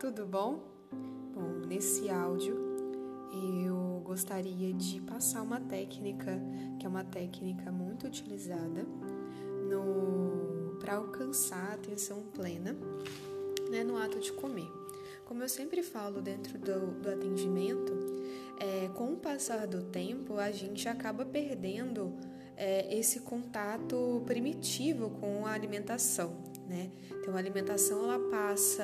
tudo bom? Bom, nesse áudio eu gostaria de passar uma técnica que é uma técnica muito utilizada para alcançar a atenção plena né, no ato de comer. Como eu sempre falo dentro do, do atendimento, é, com o passar do tempo a gente acaba perdendo é, esse contato primitivo com a alimentação, né? Então a alimentação ela passa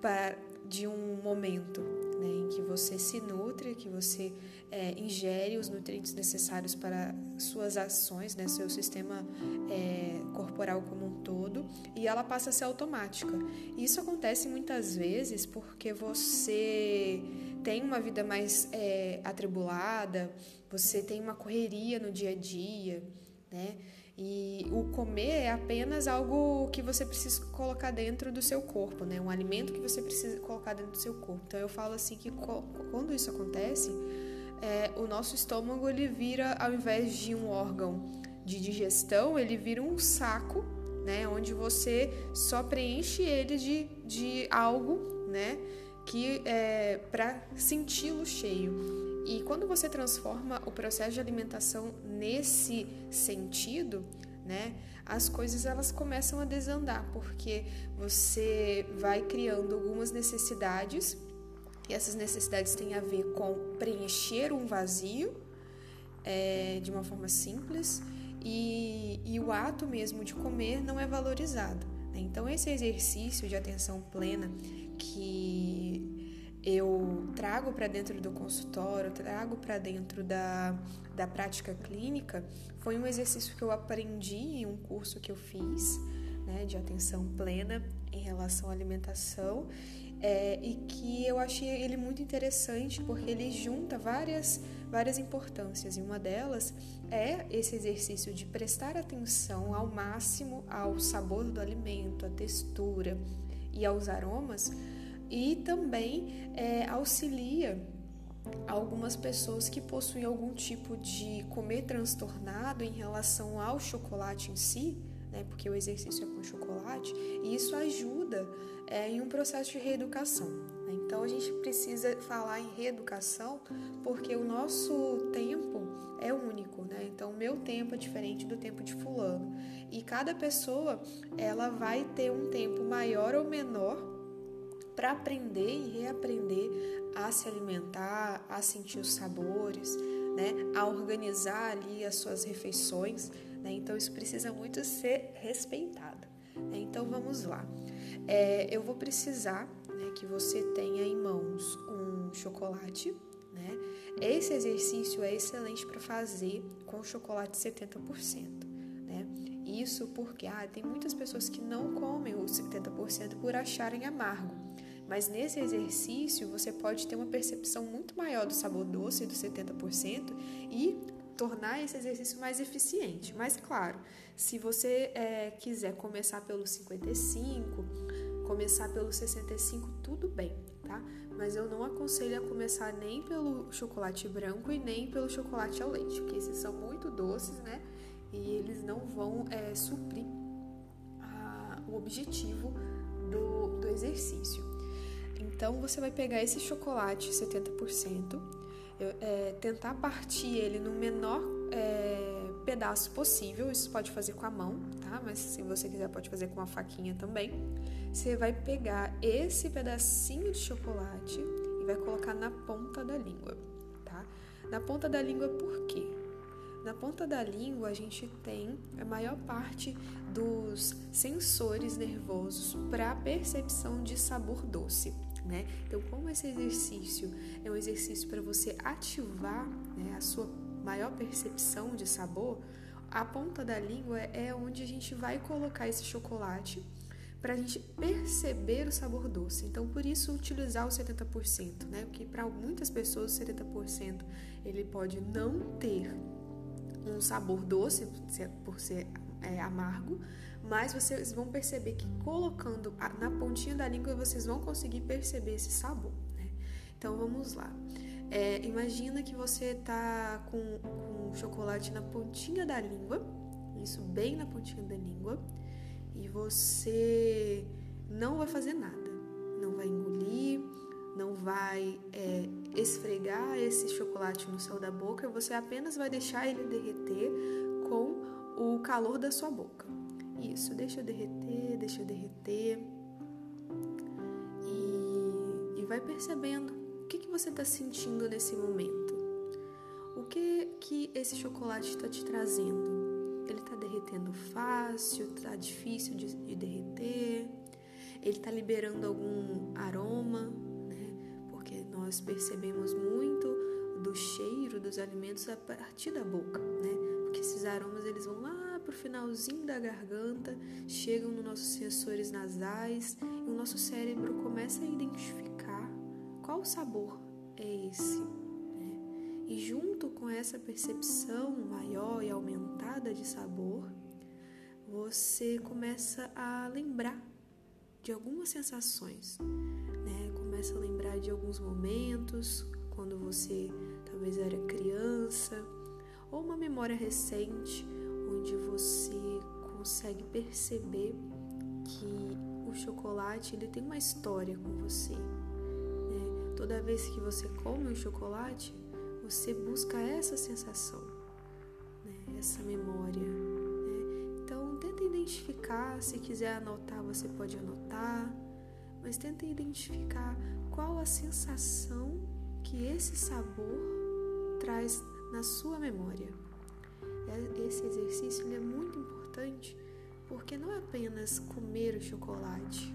para, de um momento né, em que você se nutre, que você é, ingere os nutrientes necessários para suas ações, né, seu sistema é, corporal como um todo, e ela passa a ser automática. Isso acontece muitas vezes porque você tem uma vida mais é, atribulada, você tem uma correria no dia a dia, né? E o comer é apenas algo que você precisa colocar dentro do seu corpo, né? Um alimento que você precisa colocar dentro do seu corpo. Então eu falo assim que quando isso acontece, é, o nosso estômago ele vira, ao invés de um órgão de digestão, ele vira um saco, né? Onde você só preenche ele de, de algo, né? Que é para senti-lo cheio. E quando você transforma o processo de alimentação nesse sentido, né, as coisas elas começam a desandar, porque você vai criando algumas necessidades, e essas necessidades têm a ver com preencher um vazio é, de uma forma simples, e, e o ato mesmo de comer não é valorizado. Né? Então, esse exercício de atenção plena que eu trago para dentro do consultório, trago para dentro da, da prática clínica, foi um exercício que eu aprendi em um curso que eu fiz, né, de atenção plena em relação à alimentação, é, e que eu achei ele muito interessante porque ele junta várias, várias importâncias, e uma delas é esse exercício de prestar atenção ao máximo ao sabor do alimento, à textura e aos aromas e também é, auxilia algumas pessoas que possuem algum tipo de comer transtornado em relação ao chocolate em si, né, porque o exercício é com chocolate, e isso ajuda é, em um processo de reeducação. Né? Então a gente precisa falar em reeducação porque o nosso tempo é único, né? Então o meu tempo é diferente do tempo de fulano e cada pessoa ela vai ter um tempo maior ou menor para aprender e reaprender a se alimentar, a sentir os sabores, né, a organizar ali as suas refeições. Né? Então isso precisa muito ser respeitado. Né? Então vamos lá. É, eu vou precisar né, que você tenha em mãos um chocolate. Né? Esse exercício é excelente para fazer com chocolate 70%. Né? Isso porque ah, tem muitas pessoas que não comem o 70% por acharem amargo. Mas nesse exercício você pode ter uma percepção muito maior do sabor doce dos 70% e tornar esse exercício mais eficiente. Mas claro, se você é, quiser começar pelo 55, começar pelo 65, tudo bem, tá? Mas eu não aconselho a começar nem pelo chocolate branco e nem pelo chocolate ao leite, porque esses são muito doces, né? E eles não vão é, suprir a, o objetivo do, do exercício. Então você vai pegar esse chocolate 70%, é, tentar partir ele no menor é, pedaço possível. Isso pode fazer com a mão, tá? Mas se você quiser, pode fazer com uma faquinha também. Você vai pegar esse pedacinho de chocolate e vai colocar na ponta da língua, tá? Na ponta da língua, por quê? Na ponta da língua, a gente tem a maior parte dos sensores nervosos para percepção de sabor doce né? Então, como esse exercício é um exercício para você ativar né, a sua maior percepção de sabor, a ponta da língua é onde a gente vai colocar esse chocolate para a gente perceber o sabor doce. Então, por isso utilizar o 70%, né? Porque para muitas pessoas o 70% ele pode não ter um sabor doce por ser é, amargo, mas vocês vão perceber que colocando na pontinha da língua vocês vão conseguir perceber esse sabor. Né? Então vamos lá. É, imagina que você tá com, com chocolate na pontinha da língua, isso bem na pontinha da língua, e você não vai fazer nada vai engolir, não vai é, esfregar esse chocolate no céu da boca, você apenas vai deixar ele derreter com o calor da sua boca. Isso, deixa derreter, deixa derreter. E, e vai percebendo o que, que você está sentindo nesse momento. O que que esse chocolate está te trazendo? Ele está derretendo fácil, está difícil de, de derreter, ele está liberando algum aroma, né? Porque nós percebemos muito do cheiro dos alimentos a partir da boca, né? Porque esses aromas eles vão lá para o finalzinho da garganta, chegam nos nossos sensores nasais e o nosso cérebro começa a identificar qual sabor é esse. Né? E junto com essa percepção maior e aumentada de sabor, você começa a lembrar de algumas sensações, né? Começa a lembrar de alguns momentos quando você talvez era criança, ou uma memória recente onde você consegue perceber que o chocolate ele tem uma história com você. Né? Toda vez que você come um chocolate, você busca essa sensação, né? essa memória. Né? Então, tenta identificar. Se quiser anotar, você pode anotar. Mas tenta identificar qual a sensação que esse sabor traz na sua memória. É, esse exercício é muito importante porque não é apenas comer o chocolate,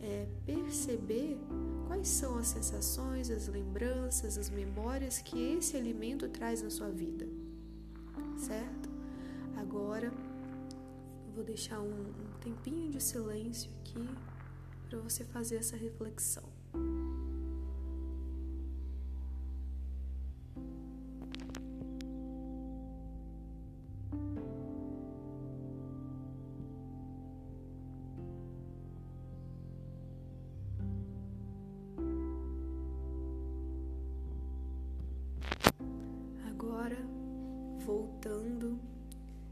é perceber quais são as sensações, as lembranças, as memórias que esse alimento traz na sua vida, certo? Agora vou deixar um, um tempinho de silêncio aqui para você fazer essa reflexão. Voltando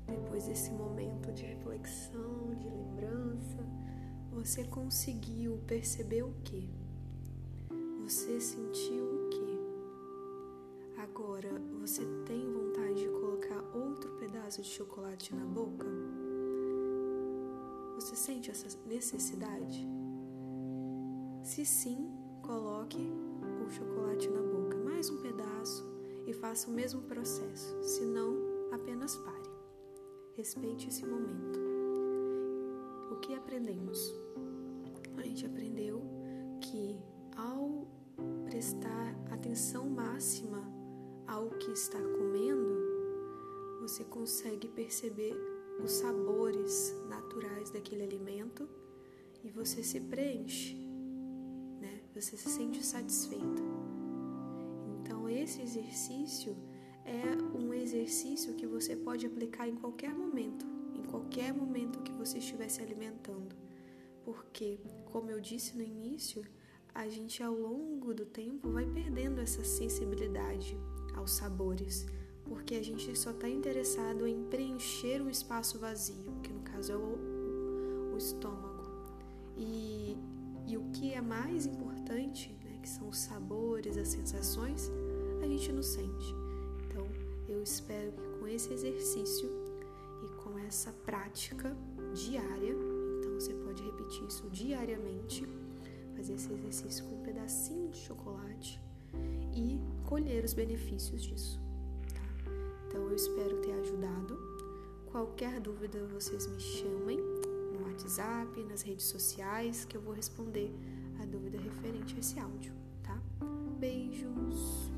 depois desse momento de reflexão, de lembrança, você conseguiu perceber o que? Você sentiu o que? Agora você tem vontade de colocar outro pedaço de chocolate na boca? Você sente essa necessidade? Se sim, coloque o chocolate na boca, mais um pedaço e faça o mesmo processo, se não, apenas pare. Respeite esse momento. O que aprendemos? A gente aprendeu que ao prestar atenção máxima ao que está comendo, você consegue perceber os sabores naturais daquele alimento e você se preenche, né? Você se sente satisfeito esse exercício é um exercício que você pode aplicar em qualquer momento, em qualquer momento que você estiver se alimentando. Porque, como eu disse no início, a gente ao longo do tempo vai perdendo essa sensibilidade aos sabores, porque a gente só está interessado em preencher um espaço vazio, que no caso é o, o estômago. E, e o que é mais importante, né, que são os sabores, as sensações, a gente não sente. Então, eu espero que com esse exercício e com essa prática diária, então você pode repetir isso diariamente, fazer esse exercício com um pedacinho de chocolate e colher os benefícios disso. Tá? Então, eu espero ter ajudado. Qualquer dúvida, vocês me chamem no WhatsApp, nas redes sociais, que eu vou responder a dúvida referente a esse áudio, tá? Beijos!